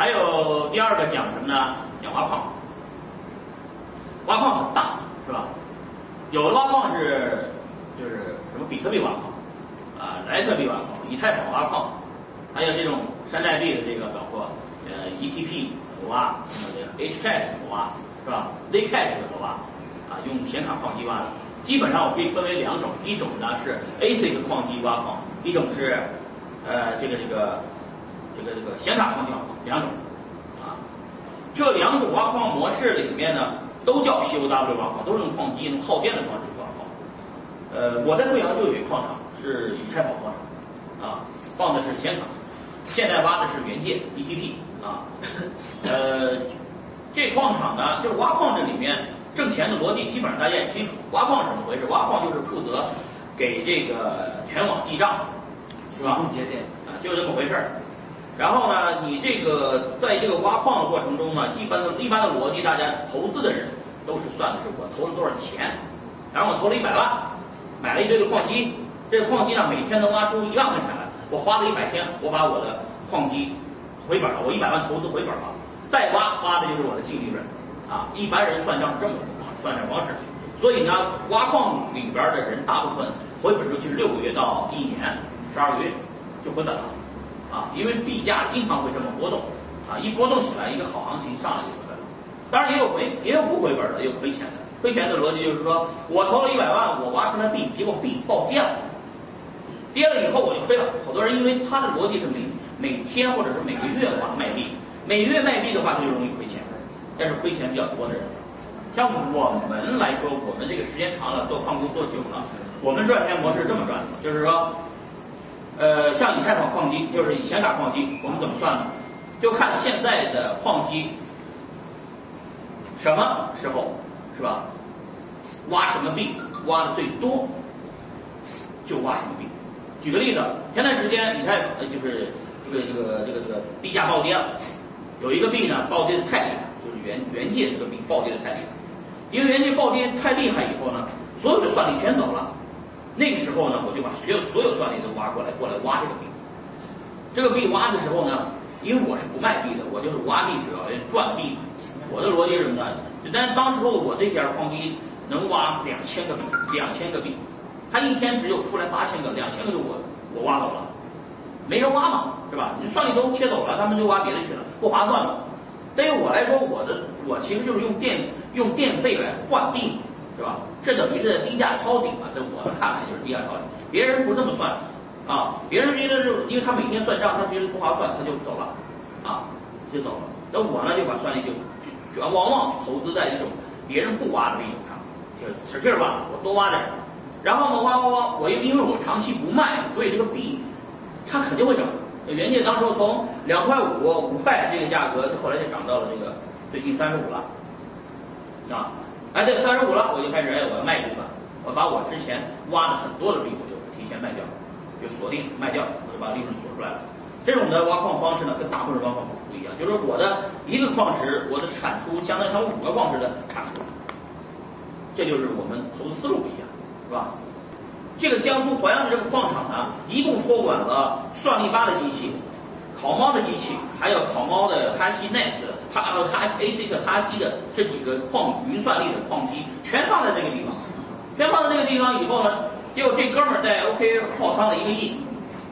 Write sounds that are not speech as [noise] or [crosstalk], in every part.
还有第二个讲什么呢？讲挖矿。挖矿很大，是吧？有的挖矿是就是什么比特币挖矿，啊，莱特币挖矿，以太坊挖矿，还有这种山寨币的这个，包括呃 ETP 怎么挖，什么这个 Hcash 怎么挖，是吧？Zcash 怎么挖，啊，用显卡矿机挖的。基本上我可以分为两种，一种呢是 ASIC 矿机挖矿，一种是呃这个这个这个这个显卡矿机挖矿，两种，啊，这两种挖矿模式里面呢。都叫 POW 挖矿，都是用矿机、用耗电的方式挖矿。呃，我在贵阳就有一矿场，是以太坊矿场，啊，放的是显卡，现在挖的是原件 ETP 啊。呃，这矿场呢，就是挖矿这里面挣钱的逻辑，基本上大家也清楚。挖矿是怎么回事？挖矿就是负责给这个全网记账，是吧？节点啊，就这么回事儿。然后呢，你这个在这个挖矿的过程中呢，一般的一般的逻辑，大家投资的人都是算的是我投了多少钱。然后我投了一百万，买了一堆的矿机，这个矿机呢每天能挖出一万块钱来。我花了一百天，我把我的矿机回本了，我一百万投资回本了，再挖挖的就是我的净利润。啊，一般人算账是这么算账方式。所以呢，挖矿里边的人大部分回本周期是六个月到一年十二个月就回本了。啊，因为币价经常会这么波动，啊，一波动起来，一个好行情上来就回本了。当然也有回，也有不回本的，也有亏钱的。亏钱的逻辑就是说，我投了一百万，我挖出来币，结果币暴跌了，跌了以后我就亏了。好多人因为他的逻辑是每每天或者是每个月挖卖币，每月卖币的话他就容易亏钱，但是亏钱比较多的人，像我们来说，我们这个时间长了，做矿工做久了，我们赚钱模式这么赚的，就是说。呃，像以太坊矿机，就是以显卡矿机，我们怎么算呢？就看现在的矿机什么时候是吧？挖什么币挖的最多，就挖什么币。举个例子，前段时间以太呃就是这个这个这个这个币价暴跌了，有一个币呢暴跌的太厉害，就是原原界这个币暴跌的太厉害，因为原界暴跌太厉害以后呢，所有的算力全走了。那个时候呢，我就把所有所有算力都挖过来，过来挖这个币。这个币挖的时候呢，因为我是不卖币的，我就是挖币主要赚币。我的逻辑是什么呢？但是当时候我这家矿机能挖两千个币，两千个币，它一天只有出来八千个，两千个就我我挖走了，没人挖嘛，是吧？你算力都切走了，他们就挖别的去了，不划算嘛。对于我来说，我的我其实就是用电用电费来换币。是吧？这等于是低价抄底嘛？在我们看来就是低价抄底。别人不这么算，啊，别人觉得就因为他每天算账，他觉得不划算，他就走了，啊，就走了。那我呢，就把算力就就往往投资在这种别人不挖的币种上，就使劲挖，我多挖点。然后呢，挖挖挖，我又因为我长期不卖，所以这个币它肯定会涨。人家当时从两块五、五块这个价格，后来就涨到了这个最近三十五了，啊。哎，这三十五了，我就开始哎，我要卖一部分，我把我之前挖的很多的币，我就提前卖掉，就锁定卖掉，我就把利润锁出来了。这种的挖矿方式呢，跟大部分挖矿不一样，就是我的一个矿池，我的产出相当于它五个矿池的产出，这就是我们投资思路不一样，是吧？这个江苏淮阳的这个矿场呢，一共托管了算力八的机器。烤猫的机器，还有烤猫的哈希 Nest，哈呃哈 ASIC 哈希的这几个矿云算力的矿机，全放在这个地方，全放在这个地方以后呢，结果这哥们儿在 OK 爆仓了一个亿，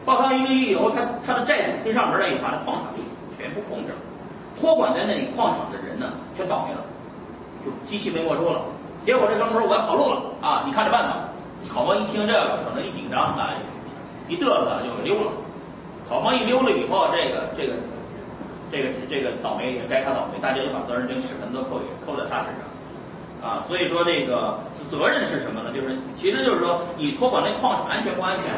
爆仓一个亿以后，他他的债主追上门来，以后把他矿场全部控制了，托管在那里矿场的人呢，全倒霉了，就机器没没收了，结果这哥们儿说我要跑路了啊，你看着办吧。烤猫一听这个，可能一紧张啊，一嘚瑟就溜了。草方一溜了以后，这个这个这个这个倒霉也该他倒霉，大家就把责任这个齿痕都扣给扣在他身上，啊，所以说这个责任是什么呢？就是其实就是说你托管那矿场安全不安全，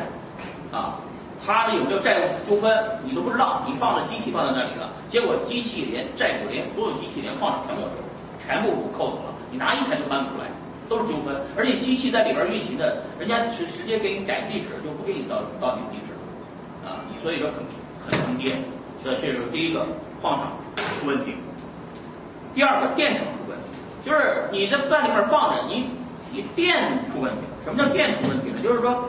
啊，他有没有债务纠纷你都不知道，你放的机器放在那里了，结果机器连债主连所有机器连矿场全没收，全部扣走了，你拿一台都搬不出来，都是纠纷，而且机器在里边运行的，人家直直接给你改地址，就不给你到到你地址。啊，所以说很很坑爹，这这是第一个矿场出问题，第二个电厂出问题，就是你这在里面放着，你你电出问题了。什么叫电出问题呢？就是说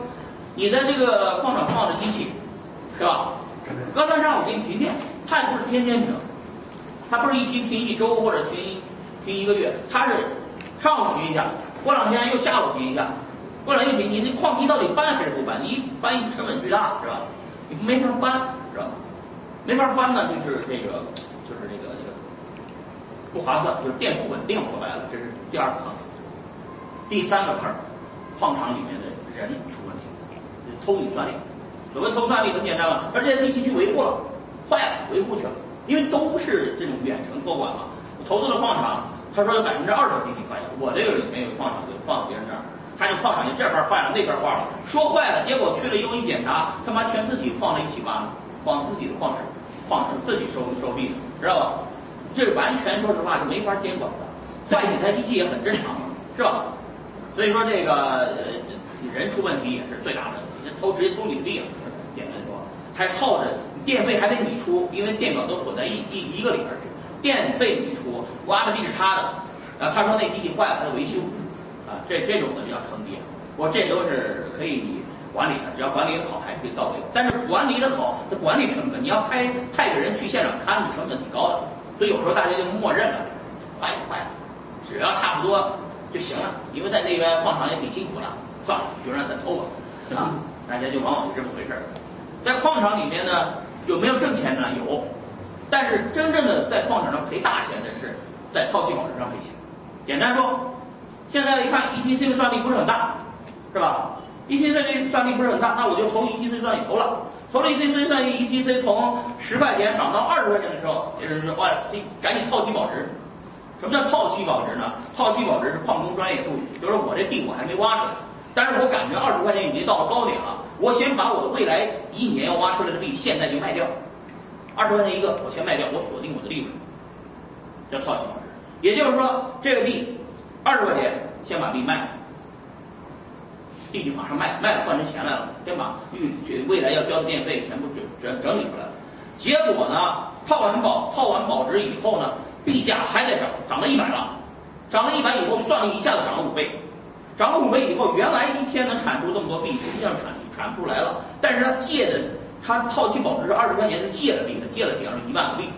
你的这个矿场放的机器，是吧？隔三差五给你停电，它也不是天天停，它不是一停停一周或者停停一个月，它是上午停一下，过两天又下午停一下，过两天停，你那矿机到底搬还是不搬？你一搬成本巨大是吧？你没法搬是吧？没法搬呢，就是这个就是这个这个不划算，就是电不稳定，说白了，这是第二个坑。第三个坑，矿场里面的人出问题，偷你算力。所谓偷算力很简单嘛，而且机器去维护了，坏了维护去了，因为都是这种远程托管嘛。我投资的矿场，他说有百分之二十给你坏了，我这个以前有矿场就放别人那儿，他这矿场就这边坏了那边坏了，说坏了，结果去了以后一检查，他妈全自己放在一起挖了，放自己的矿池，矿池自己收收币，知道吧？这完全说实话就没法监管的，坏几台机器也很正常，是吧？所以说这个呃人出问题也是最大的问题，偷直接偷你的地。简单说，还耗着电费还得你出，因为电表都锁在一一一个里边去，电费你出，挖的地是他的，然后，他说那机器坏了，他维修，啊，这这种的比较坑爹。我这都是可以管理的，只要管理好还可以到位。但是管理的好，这管理成本，你要派派个人去现场看，成本挺高的。所以有时候大家就默认了，坏就坏了，只要差不多就行了，因为在那边矿场也挺辛苦的，算了，就让他偷吧，啊，大家就往往就这么回事儿。在矿场里面呢，有没有挣钱呢？有，但是真正的在矿场上赔大钱的是在套期保值上赔钱。简单说，现在一看 ETC 的算力不是很大，是吧？ETC 的算力不是很大，那我就投 ETC 算力投了，投了 ETC 算力，ETC 从十块钱涨到二十块钱的时候，也就是说，哇，这赶紧套期保值。什么叫套期保值呢？套期保值是矿工专业术语，就是我这地我还没挖出来。但是我感觉二十块钱已经到了高点了，我先把我未来一年要挖出来的币现在就卖掉，二十块钱一个，我先卖掉，我锁定我的利润，叫套期保值。也就是说，这个币二十块钱，先把币卖了币就马上卖，卖了换成钱来了，先把预未来要交的电费全部整整整理出来了。结果呢，套完保套完保值以后呢，币价还在涨，涨到一百了，涨到一百以后，算了一下子涨了五倍。涨了五倍以后，原来一天能产出这么多币，实际上产产不出来了。但是他借的，他套期保值是二十块钱，是借了币他，借了比方说一万个币，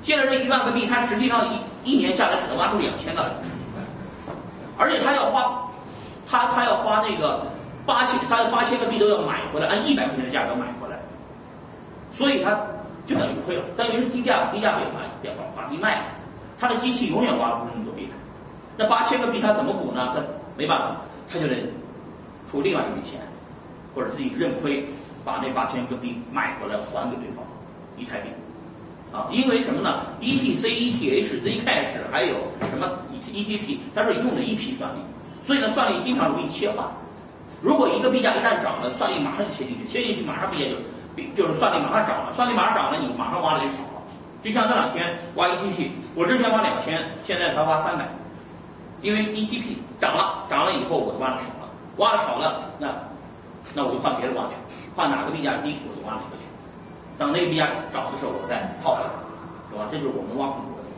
借了这一万个币，他实际上一一年下来只能挖出两千个来，而且他要花，他他要花那个八千，他八千个币都要买回来，按一百块钱的价格买回来，所以他就等于亏了，等于是低价低价被买，把把币卖了，他的机器永远挖不出那么多币来，那八千个币他怎么补呢？他没办法，他就得出另外一笔钱，或者自己认亏，把那八千个币买回来还给对方一台币，啊，因为什么呢？ETC、ETH、Zcash 还有什么 ETP，它是用的一批算力，所以呢，算力经常容易切换。如果一个币价一旦涨了，算力马上就切进去，切进去马上币价就就是算力马上涨了，算力马上涨了，你马上挖的就少了。就像这两天挖 ETP，我之前挖两千，现在才挖三百。因为 ETP 涨了，涨了以后我就挖的少了，挖的少了，那那我就换别的挖去，换哪个币价低我就挖哪个去，等那个币价涨的时候我再套回来，是吧？这就是我们挖矿逻辑。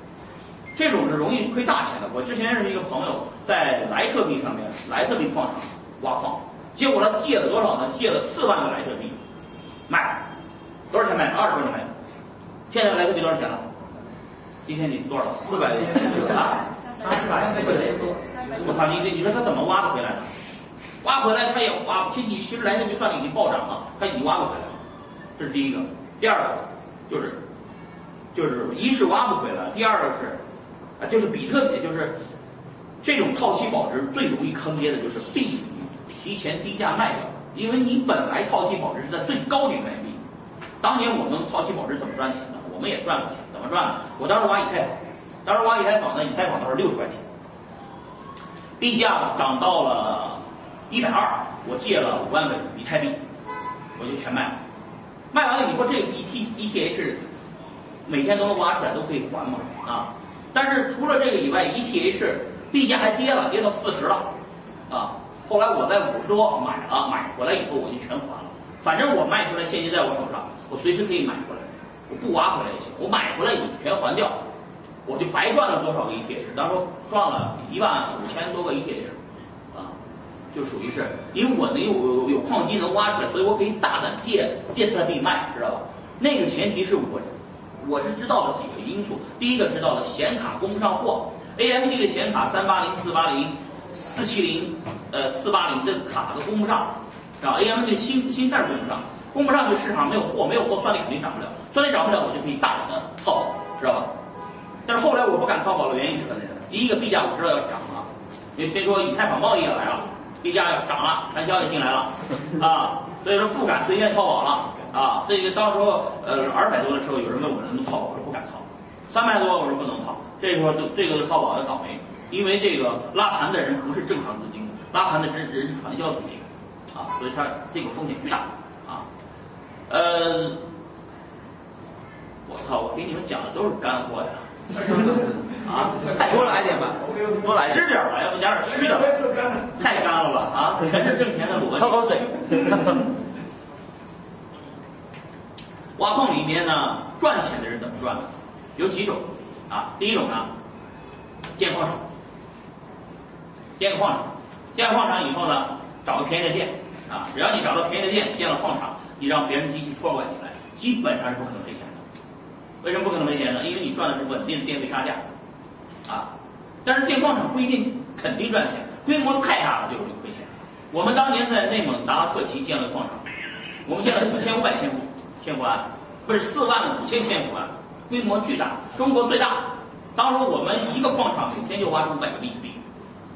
这种是容易亏大钱的。我之前认识一个朋友在莱特币上面，莱特币矿场挖矿，结果他借了多少呢？借了四万个莱特币，卖，多少钱卖的？二十块钱卖的。现在莱特币多少钱了？今天你多少？四百啊？三百四百多，我操！你这你说他怎么挖的回来的？挖回来他也挖，其实其实莱特币算已经暴涨了，他已经挖不回来了。这是第一个，第二个就是就是一是挖不回来，第二个是啊就是比特币就是这种套期保值最容易坑爹的就是币提前低价卖掉，因为你本来套期保值是在最高点卖币。当年我们套期保值怎么赚钱的？我们也赚过钱，怎么赚的？我当时挖以太坊。当时挖以太坊呢，以太坊当时六十块钱，币价涨到了一百二，我借了五万个以太币，我就全卖了。卖完了以后，这 E T E T H 每天都能挖出来，都可以还嘛啊。但是除了这个以外，E T H 币价还跌了，跌到四十了啊。后来我在五十多买了，买回来以后我就全还了。反正我卖出来现金在我手上，我随时可以买回来，我不挖回来也行，我买回来以后全还掉。我就白赚了多少个 ETH？当时赚了一万五千多个 ETH，啊，就属于是，因为我能有有矿机能挖出来，所以我可以大胆借借他的币卖，知道吧？那个前提是我我是知道了几个因素。第一个知道了显卡供不上货，AMD 的显卡三八零、四八零、四七零、呃四八零这卡都供不上，啊，AMD 的芯芯片供不上，供不上就市场没有货，没有货算力肯定涨不了，算力涨不了我就可以大胆的套，知道吧？但是后来我不敢套保的原因是什么？第一个币价我知道要涨了，因为听说以太坊贸易也来了，币价要涨了，传销也进来了，啊，所以说不敢随便套保了。啊，这个到时候呃二百多的时候，有人问我能不能套保；三百多我说不能套。这时候就这个淘宝要倒霉，因为这个拉盘的人不是正常资金，拉盘的人人是传销资金，啊，所以它这个风险巨大啊。呃，我操，我给你们讲的都是干货呀，[laughs] 啊，再多来点吧，多来吃点吧，要不加点虚的，太干了吧啊，全是挣钱的逻辑。喝口水。挖矿里面呢，赚钱的人怎么赚呢？有几种啊？第一种呢，建矿场，建矿场，建了矿场以后呢，找个便宜的店啊，只要你找到便宜的店，建了矿场，你让别人机器托管进来，基本上是不可能赔钱的。为什么不可能赔钱呢？因为你赚的是稳定的电费差价啊。但是建矿场不一定肯定赚钱，规模太大了就容易亏钱。我们当年在内蒙达拉特旗建了矿场，我们建了四千五百千伏。千伏安不是四万五千千伏安，规模巨大，中国最大。当时我们一个矿场每天就挖出五百个比特币，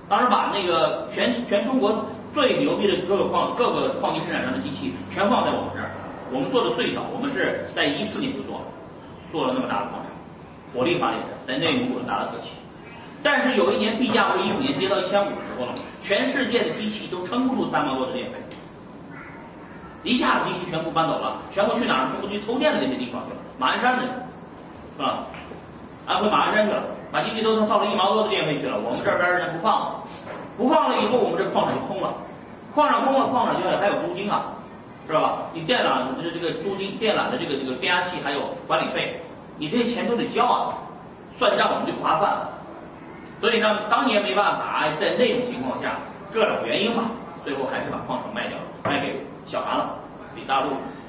当时把那个全全中国最牛逼的各个矿各个矿机生产商的机器全放在我们这儿。我们做的最早，我们是在一四年就做了，做了那么大的矿场，火力发电厂在内蒙古的达拉特旗。但是有一年币价不是一五年跌到一千五的时候了，全世界的机器都撑不住三毛多的电费。一下子机器全部搬走了，全部去哪儿？全部去偷电的那些地方去了，马鞍山的，是吧？安徽马鞍山去了，把机器都造了一毛多的电费去了。我们这边人家不放了，不放了以后，我们这矿场就空了。矿场空了，矿场就要还有租金啊，知道吧？你电缆的这个租金、电缆的这个这个变压器还有管理费，你这些钱都得交啊，算账我们就划算了。所以呢，当年没办法，在那种情况下，各种原因吧，最后还是把矿场卖掉了，卖给。小韩了，李大陆，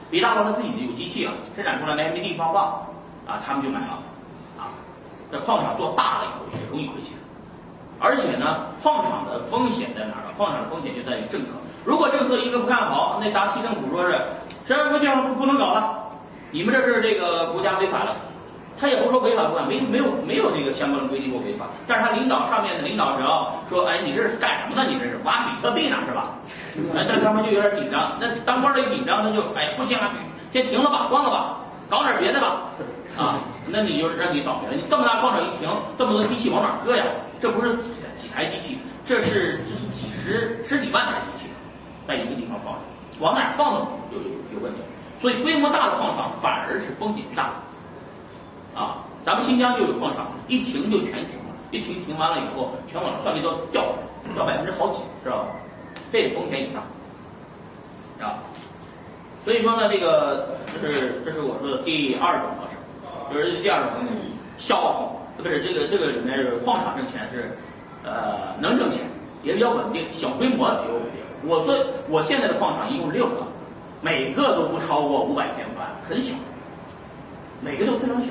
李大陆他自己有机器啊，生产出来没没地方放，啊，他们就买了，啊，在矿场做大了以后也容易亏钱，而且呢，矿场的风险在哪儿呢？矿场的风险就在于政策，如果政策一个不看好，那达西政府说是，这不行，不能搞了，你们这是这个国家违法了。他也不说违法不法，没没有没有这个相关的规定过违法，但是他领导上面的领导只要说，哎，你这是干什么呢？你这是挖比特币呢，是吧？哎，那他们就有点紧张。那当官的一紧张，他就哎不行了，先停了吧，关了吧，搞点别的吧，[laughs] 啊，那你就让你倒霉了。你这么大矿场一停，这么多机器往哪搁呀？这不是几台机器，这是这是几十十几万台机器，在一个地方放着，往哪放都有有有问题。所以规模大的矿场反而是风险大。啊，咱们新疆就有矿场，一停就全停了，一停停完了以后，全网算力都掉，掉百分之好几，知道吧？这风险也大，啊，所以说呢，这个这是这是我说的第二种模式，就是第二种小矿，不是这个这个里面是矿场挣钱是，呃，能挣钱，也比较稳定，小规模也有稳定。我说我现在的矿场一共六个，每个都不超过五百千伏安，很小，每个都非常小。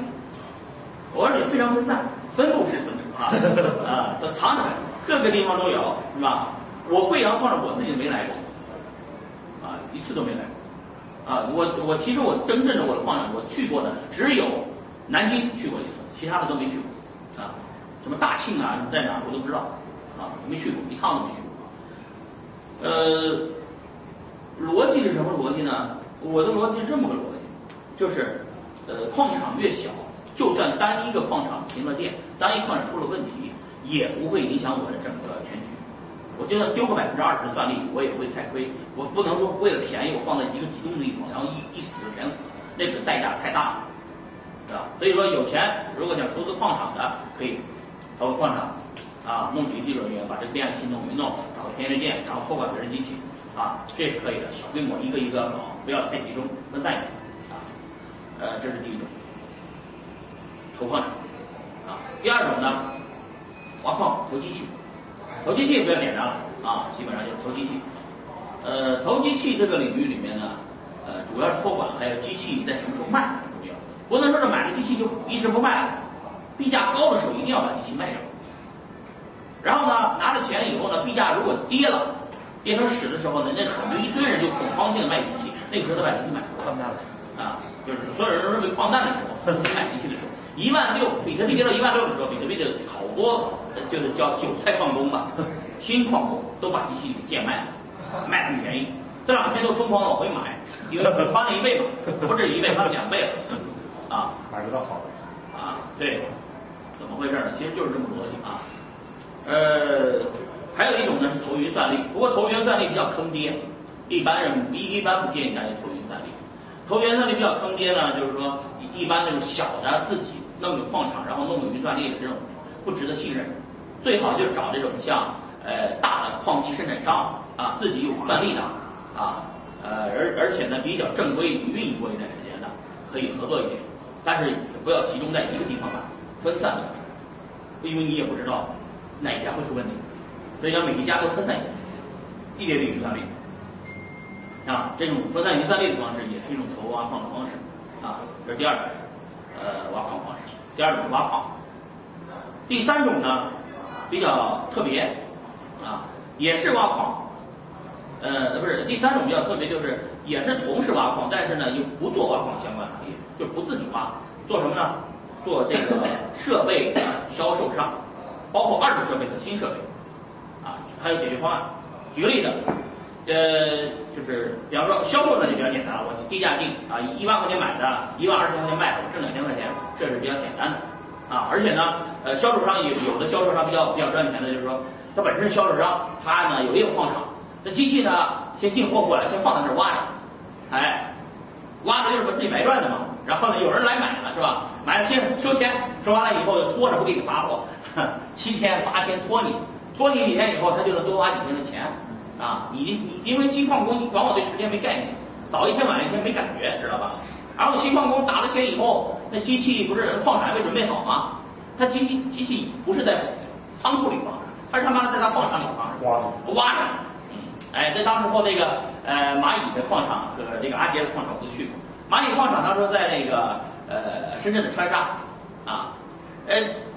而且非常分散，分布式存储啊 [laughs] 啊，都藏起来，各个地方都有，是吧？我贵阳矿场我自己没来过，啊，一次都没来过，啊，我我其实我真正的我的矿场我去过的只有南京去过一次，其他的都没去过，啊，什么大庆啊在哪我都不知道，啊，没去过，一趟都没去过。呃，逻辑是什么逻辑呢？我的逻辑是这么个逻辑，就是，呃，矿场越小。就算单一个矿场停了电，单一矿场出了问题，也不会影响我的整个。我就算丢个百分之二十的算力，我也不会太亏。我不能说为了便宜，我放在一个集中的地方，然后一一死全死，那个代价太大了，是吧？所以说有钱，如果想投资矿场的，可以投矿场，啊，弄几个技术人员把这个电器弄一弄，找个便宜店，然后托管别人机器，啊，这是可以的。小规模一个一个搞，不要太集中，分散一点，啊，呃，这是第一种。投矿场，啊，第二种呢，挖矿投机器，投机器比较简单了啊，基本上就是投机器。呃，投机器这个领域里面呢，呃，主要是托管，还有机器在什么时候卖很重要。不能说是买了机器就一直不卖了，币价高的时候一定要把机器卖掉。然后呢，拿了钱以后呢，币价如果跌了，跌成屎的时候呢，那很多一堆人就恐慌性的卖机器，那个时候他把机器买放大了。啊，就是所有人都认为矿难的时候，买机器的时候，一万六，比特币跌到一万六的时候，比特币的好多就是叫韭菜矿工吧，新矿工都把机器贱卖了，卖很便宜，这两天都疯狂往回买，因为翻了一倍嘛，不止一倍，翻了两倍了，啊，买不到好的，啊，对，怎么回事呢？其实就是这么逻辑啊，呃，还有一种呢是投云算力，不过投云算力比较坑爹，一般人一一般不建议大家投云算力。投云算力比较坑爹呢，就是说一般那种小的自己弄个矿场，然后弄个云算力的这种不值得信任，最好就是找这种像呃大的矿机生产商啊，自己有算力的啊，呃而而且呢比较正规已经运营过一段时间的，可以合作一点，但是也不要集中在一个地方吧，分散的，因为你也不知道哪一家会出问题，所以要每一家都分散一点，一点点云算力。啊，这种分散云算力的方式也是一种投挖矿的方式，啊，这是第二种，呃，挖矿方式。第二种是挖矿，第三种呢比较特别，啊，也是挖矿，呃，不是，第三种比较特别就是也是从事挖矿，但是呢又不做挖矿相关行业，就不自己挖，做什么呢？做这个设备销售商，包括二手设备和新设备，啊，还有解决方案。举个例子。呃，就是比方说销售呢就比较简单了，我低价定啊，一万块钱买的，一万二十块钱卖，我挣两千块钱，这是比较简单的啊。而且呢，呃，销售商有有的销售商比较比较赚钱的，就是说他本身是销售商，他呢有一个矿场，那机器呢先进货过来，先放在那儿挖着，哎，挖的就是把自己白赚的嘛。然后呢，有人来买了是吧？买了先收钱，收完了以后就拖着不给你发货，[laughs] 七天八天拖你，拖你几天以后，他就能多挖几天的钱。啊，你你因为金矿工你往往对时间没概念，早一天晚一天没感觉，知道吧？然后金矿工打了钱以后，那机器不是矿产还没准备好吗？他机器机器不是在仓库里放着，他是他妈的在他矿场里放着，挖着挖着。嗯，哎，在当时候那个呃蚂蚁的矿场和这个阿杰的矿场我都去过。蚂蚁矿场当时在那个呃深圳的川沙，啊，呃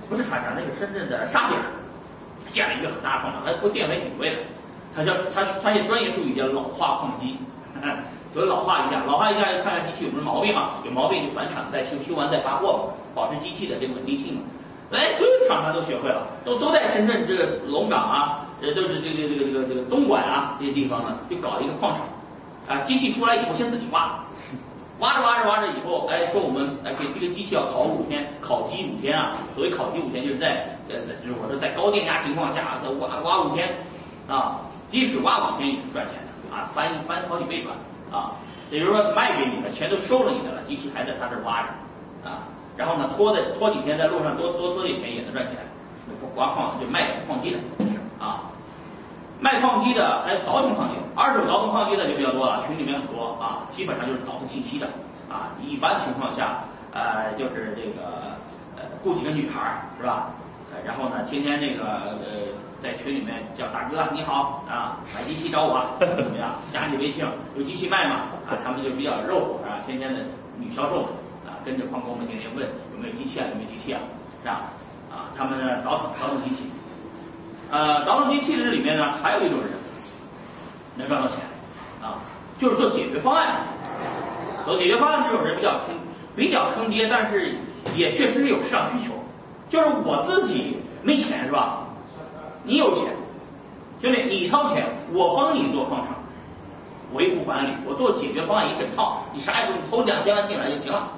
不是川沙，那个深圳的沙井，建了一个很大的矿场，那不电费挺贵的。他叫他，他也专业术语叫老化矿机，[laughs] 所以老化一下，老化一下就看看机器有什么毛病嘛，有毛病就返厂再修，修完再发货嘛，保持机器的这个稳定性嘛。哎，所有厂商都学会了，都都在深圳这个龙岗啊，呃，都是这个这个这个这个东莞啊这些地方呢，就搞一个矿场，啊，机器出来以后先自己挖，挖着挖着挖着以后，哎，说我们哎给这个机器要烤五天，烤机五天啊，所谓烤机五天就是在呃，就是我说在高电压情况下，挖挖五天，啊。即使挖五天也是赚钱的啊，翻翻好几倍赚啊！也就是说卖给你的钱都收了你的了，机器还在他这挖着啊。然后呢，拖在拖几天在路上多多拖几天也能赚钱。挖矿就卖矿机的啊，卖矿机的还有倒腾矿机，二手倒腾矿机的就比较多了，群里面很多啊，基本上就是倒腾信息的啊。一般情况下，呃，就是这个呃雇几个女孩是吧？然后呢，天天那个呃。在群里面叫大哥你好啊，买机器找我怎么样？[laughs] 加你微信有机器卖吗？啊，他们就比较肉乎啊，天天的女销售啊，跟着矿工们天天问有没有机器啊，有没有机器啊，是吧？啊，他们呢倒腾倒腾机器，呃，倒腾机器的这里面呢，还有一种人能赚到钱啊，就是做解决方案。做解决方案这种人比较坑，比较坑爹，但是也确实是有市场需求。就是我自己没钱是吧？你有钱，兄弟，你掏钱，我帮你做矿场，维护管理，我做解决方案一整套，你啥也不用，投两千万进来就行了，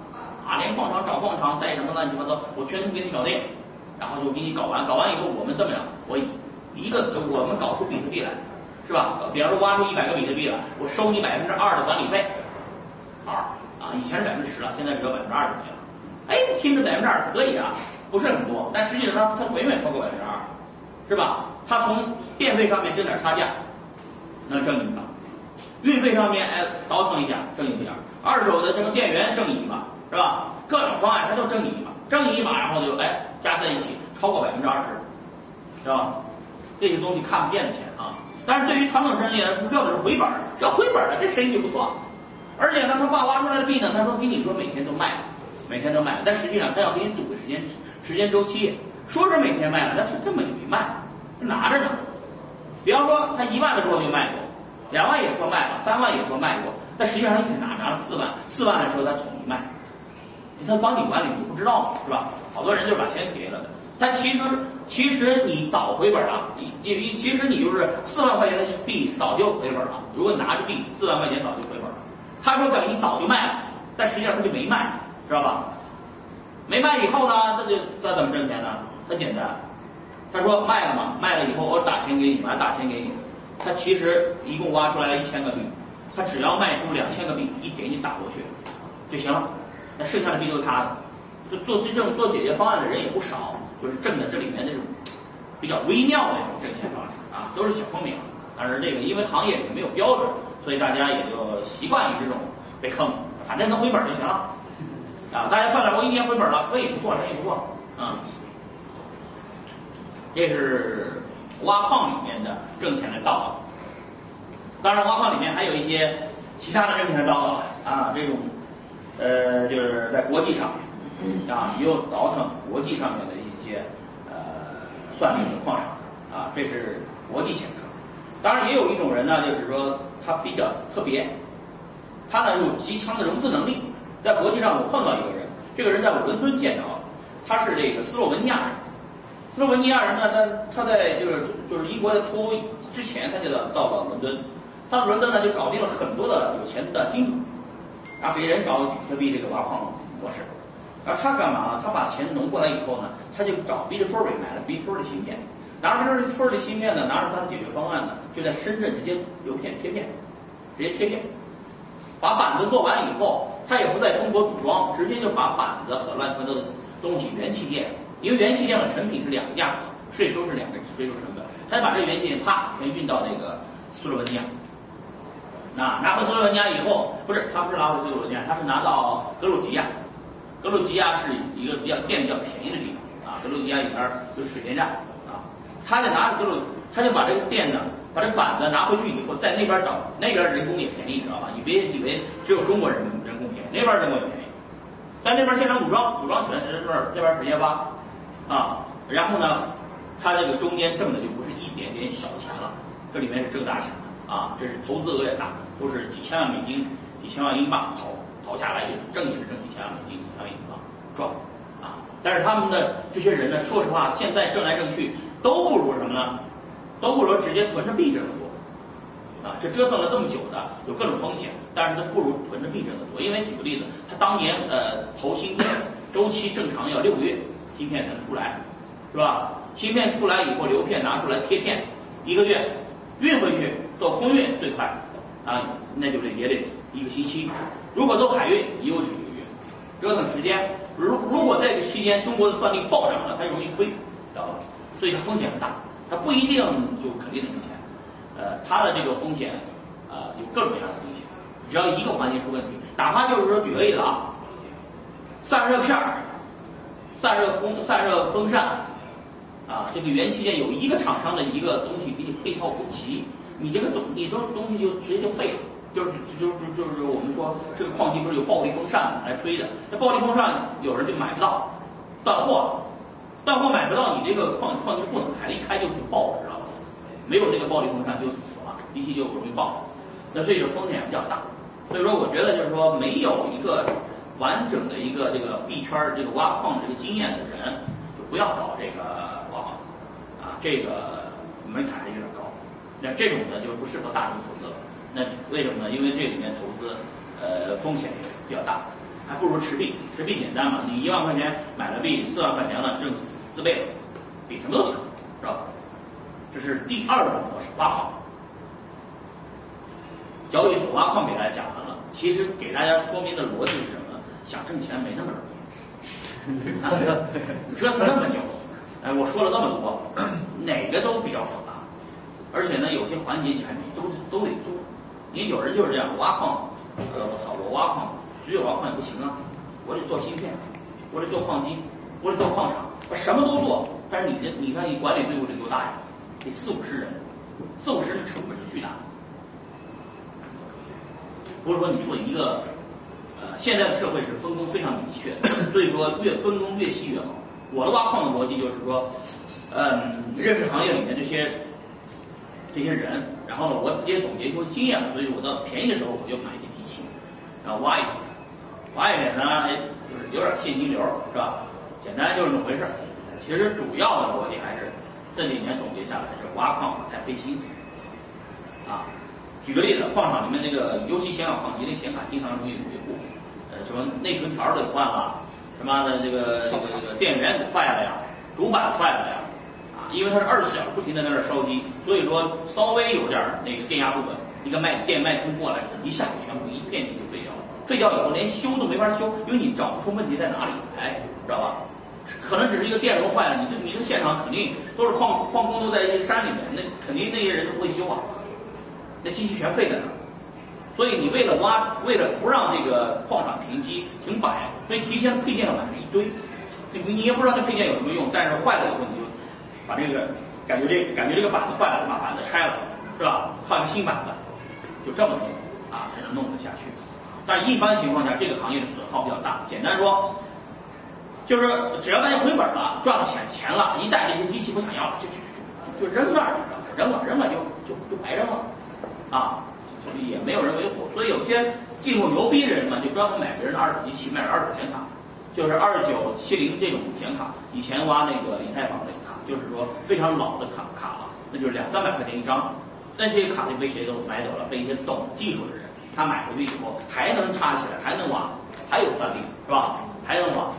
啊，连矿场找矿场带什么乱七八糟，我全都给你搞定，然后就给你搞完，搞完以后我们这么样，我一个我们搞出比特币来，是吧？比方说挖出一百个比特币来，我收你百分之二的管理费，二啊，以前是百分之十了，现在只要百分之二就可以了。哎，听着百分之二可以啊，不是很多，但实际上它它远远超过百分之二。是吧？他从电费上面挣点差价，能挣一把；运费上面哎倒腾一下挣一点；二手的这个电源挣一把，是吧？各种方案他都挣你一把，挣你一把，然后就哎加在一起超过百分之二十，是吧？这些东西看不见的钱啊！但是对于传统生意来说，要的是回本，只要回本儿了，这生意就不错。而且呢，他爸挖出来的币呢，他说跟你说每天都卖，每天都卖，但实际上他要给你赌个时间时间周期，说是每天卖了，但是根本就没卖，拿着呢。比方说他一万的时候就卖过，两万也说卖了，三万也说卖过，但实际上他一直拿拿了四万，四万的时候他从没卖，他帮你管理你不知道嘛，是吧？好多人就是把钱给了他，但其实其实你早回本了，你你其实你就是四万块钱的币早就回本了，如果你拿着币四万块钱早就回本了。他说等你早就卖了，但实际上他就没卖，知道吧？没卖以后呢，那就那怎么挣钱呢？很简单，他说卖了嘛，卖了以后我打钱给你，完打钱给你。他其实一共挖出来了一千个币，他只要卖出两千个币，一给你打过去就行了，那剩下的币都是他的。就做这种做解决方案的人也不少，就是挣的这里面那种比较微妙的那种挣钱方式啊，都是小聪明。但是这个因为行业里没有标准。所以大家也就习惯于这种被坑，反正能回本就行了，啊，大家算算，我一年回本了，可以不错，可以不错，啊，这是挖矿里面的挣钱的道道。当然，挖矿里面还有一些其他的挣钱的道道啊，这种，呃，就是在国际上面，啊，也有倒腾国际上面的一些呃算命的矿场，啊，这是国际性。当然，也有一种人呢，就是说他比较特别，他呢有极强的融资能力。在国际上，我碰到一个人，这个人在我伦敦见着，他是这个斯洛文尼亚人。斯洛文尼亚人呢，他他在就是就是英国在脱欧之前，他就到到了伦敦。他伦敦呢，就搞定了很多的有钱的金主，然后给人搞比特币这个挖矿模式。然后他干嘛呢？他把钱弄过来以后呢，他就找 Bitfury 买了 Bitfury 芯片。拿着这村儿的芯片呢，拿着他的解决方案呢，就在深圳直接邮片贴片，直接贴片，把板子做完以后，他也不在中国组装，直接就把板子和乱七八糟的东西元器件，因为元器件和成品是两个价格，税收是两个税收成本，他就把这元器件啪全运到那个斯洛文尼亚，那拿回斯洛文尼亚以后，不是他不是拿回斯洛文尼亚，他是拿到格鲁吉亚，格鲁吉亚是一个比较电比较便宜的地方啊，格鲁吉亚里边有水电站啊。他就拿着格鲁，他就把这个电呢，把这板子拿回去以后，在那边找那边人工也便宜，知道吧？你别以为只有中国人人工，那边人工也便宜，在那边现场组装，组装起来这边这边直接挖，啊，然后呢，他这个中间挣的就不是一点点小钱了，这里面是挣大钱的啊，这是投资额也大，都是几千万美金、几千万英镑投投下来，就挣也是挣几千万美金、几千万英镑赚，啊，但是他们的这些人呢，说实话，现在挣来挣去。都不如什么呢？都不如直接存着币挣的多，啊，这折腾了这么久的，有各种风险，但是它不如囤着币挣的多。因为举个例子，他当年呃投芯片周期正常要六个月，芯片才能出来，是吧？芯片出来以后，流片拿出来贴片，一个月运回去做空运最快，啊，那就得也得一个星期。如果做海运，也有几个月，折腾时间。如如果在这期间中国的算力暴涨了，它容易亏，知道吧？所以它风险很大，它不一定就肯定能挣钱，呃，它的这个风险，呃，有各种各样的风险，只要一个环节出问题，哪怕就是说举个例子啊，散热片儿、散热风、散热风扇，啊，这个元器件有一个厂商的一个东西给你配套不齐，你这个东你都东西就直接就废了，就是就是就是我们说这个矿机不是有暴力风扇来吹的，那暴力风扇有人就买不到，断货。断货买不到，你这个矿矿机不能开，一开就就爆了，没有这个暴力风扇就死了，机器就容易爆。那所以说风险比较大。所以说，我觉得就是说，没有一个完整的一个这个币圈这个挖矿这个经验的人，就不要搞这个挖矿啊，这个门槛还有点高。那这种呢，就不适合大众投资了。那为什么呢？因为这里面投资呃风险也比较大，还不如持币。持币简单嘛，你一万块钱买了币，四万块钱了，挣。四倍了，比什么都强，是吧？这是第二种模式，挖矿。交易所挖矿给大家讲完了，其实给大家说明的逻辑是什么？想挣钱没那么容易，[laughs] 折腾那么久，哎，我说了那么多，[clears throat] 哪个都比较复杂，而且呢，有些环节你还没都都得做。你有人就是这样，挖矿，呃，我操，我挖矿只有挖矿也不行啊，我得做芯片，我得做矿机，我得做矿场。我什么都做，但是你的你看你管理队伍得多大呀？得四五十人，四五十人成本是巨大的。不是说你做一个，呃，现在的社会是分工非常明确，所以说越分工越细越好。我的挖矿的逻辑就是说，嗯，认识行业里面这些这些人，然后呢，我直接总结出经验，所以我到便宜的时候我就买一些机器，然后挖一点，挖一点呢，就是有点现金流，是吧？简单就是这么回事儿。其实主要的逻辑还是这几年总结下来是挖矿才费心思啊。举个例子，矿场里面那个，尤其显卡矿机，那显卡经常容易维护，呃，什么内存条得换了，什么的这个这个这个电源给坏了呀，主板坏了呀，啊，因为它是二十四小时不停的在那儿烧机，所以说稍微有点那个电压不稳，一个脉电脉冲过来，一下子全部一片就废掉了，废掉以后连修都没法修，因为你找不出问题在哪里来，知道吧？可能只是一个电容坏了，你这你这现场肯定都是矿矿工都在一些山里面，那肯定那些人都不会修啊。那机器全废在那儿，所以你为了挖，为了不让这个矿场停机停摆，所以提前配件要买了一堆。你你也不知道这配件有什么用，但是坏了以后你就把这个感觉这感觉这个板子坏了，把板子拆了，是吧？换个新板子，就这么弄啊才能弄得下去。但一般情况下，这个行业的损耗比较大。简单说，就是只要大家回本了，赚了钱钱了，一旦这些机器不想要了，就就就就扔那儿，扔了扔了就就就白扔了。啊，也没有人维护，所以有些技术牛逼的人嘛，就专门买别人的二手机器，卖二手显卡，就是二九七零这种显卡，以前挖那个以太坊那个卡，就是说非常老的卡卡了，那就是两三百块钱一张，那这些卡就被谁都买走了，被一些懂技术的人，他买回去以后还能插起来，还能挖，还有算力是吧？还能挖，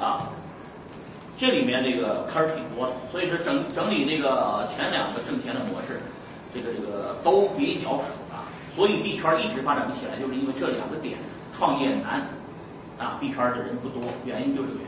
啊，这里面这个坑儿挺多的，所以说整整理这个前两个挣钱的模式。这个这个都比较复杂，所以币圈一直发展不起来，就是因为这两个点创业难，啊，币圈的人不多，原因就是这个原因。